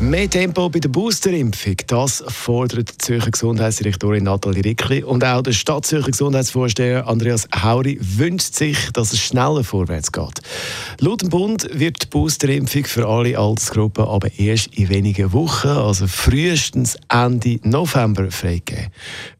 Mehr Tempo bei der Boosterimpfung, das fordert die Zürcher Gesundheitsdirektorin Nathalie Rickli. Und auch der Stadtzürcher Gesundheitsvorsteher Andreas Hauri wünscht sich, dass es schneller vorwärts geht. Laut dem Bund wird die Boosterimpfung für alle Altersgruppen aber erst in wenigen Wochen, also frühestens Ende November, freigegeben.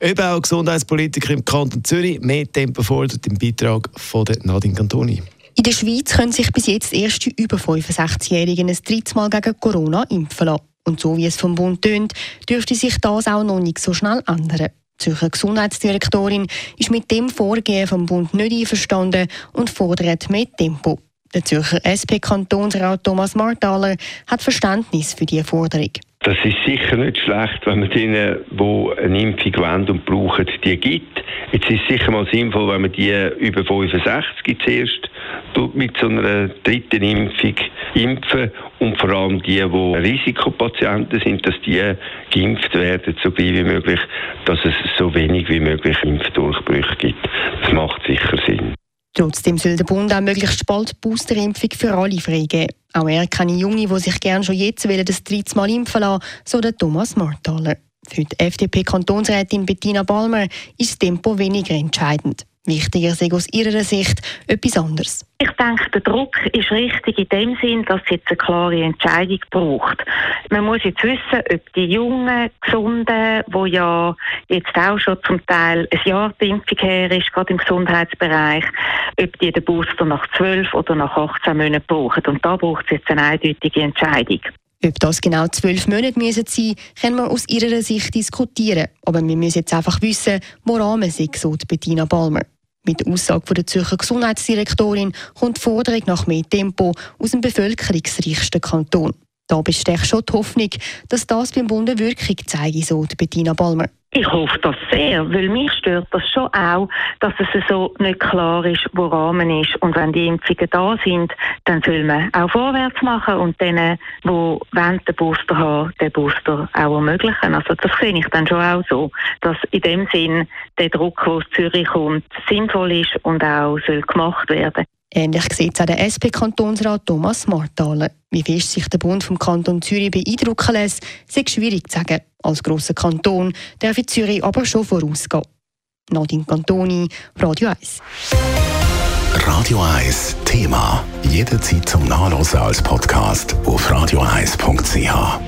Ob auch Gesundheitspolitiker im Kanton Zürich mehr Tempo fordert im Beitrag von Nadine Cantoni. In der Schweiz können sich bis jetzt erst die über 65-Jährigen ein drittes Mal gegen Corona impfen lassen. Und so wie es vom Bund tönt, dürfte sich das auch noch nicht so schnell ändern. Die Zürcher Gesundheitsdirektorin ist mit dem Vorgehen vom Bund nicht einverstanden und fordert mehr Tempo. Der Zürcher SP-Kantonsrat Thomas Marthaler hat Verständnis für diese Forderung. Das ist sicher nicht schlecht, wenn man denen, die eine Impfung wollen und brauchen, die gibt. Jetzt ist es sicher mal sinnvoll, wenn man die über 65 zuerst mit so einer dritten Impfung impfen und vor allem die, die Risikopatienten sind, dass die geimpft werden, so gleich wie möglich, dass es so wenig wie möglich Impfdurchbrüche gibt. Das macht sicher Sinn. Trotzdem soll der Bund auch möglichst bald Boosterimpfung für alle freigeben. Auch er kenne Junge, die sich gerne schon jetzt das dritte Mal impfen lassen, so der Thomas Marthaler. Für die FDP-Kantonsrätin Bettina Balmer ist das Tempo weniger entscheidend. Wichtiger sei aus ihrer Sicht etwas anderes. Ich denke, der Druck ist richtig in dem Sinn, dass es jetzt eine klare Entscheidung braucht. Man muss jetzt wissen, ob die jungen, gesunden, die ja jetzt auch schon zum Teil ein Jahr die Impfung her ist, gerade im Gesundheitsbereich, ob die den Booster nach 12 oder nach 18 Monaten brauchen. Und da braucht es jetzt eine eindeutige Entscheidung. Ob das genau zwölf Monate müssen sein können wir aus ihrer Sicht diskutieren. Aber wir müssen jetzt einfach wissen, woran man sich so Bettina Balmer. Mit der Aussage der Zürcher Gesundheitsdirektorin kommt die Forderung nach mehr Tempo aus dem bevölkerungsreichsten Kanton. Da besteht schon die Hoffnung, dass das beim Bund eine Wirkung zeige, so Bettina Balmer. Ich hoffe das sehr, weil mich stört das schon auch, dass es so nicht klar ist, wo Rahmen ist. Und wenn die Impfungen da sind, dann soll man auch vorwärts machen und denen, die den Booster haben, den Booster auch ermöglichen. Also das sehe ich dann schon auch so, dass in dem Sinn der Druck, der aus Zürich kommt, sinnvoll ist und auch soll gemacht werden. Ähnlich sieht es auch der SP-Kantonsrat Thomas Marthaler. Wie fest sich der Bund vom Kanton Zürich beeindrucken lässt, ist schwierig zu sagen. Als grosser Kanton darf Zürich aber schon vorausgehen. Nadine Cantoni, Radio 1. Radio 1 Thema. Jederzeit zum Nachlesen als Podcast auf radio1.ch.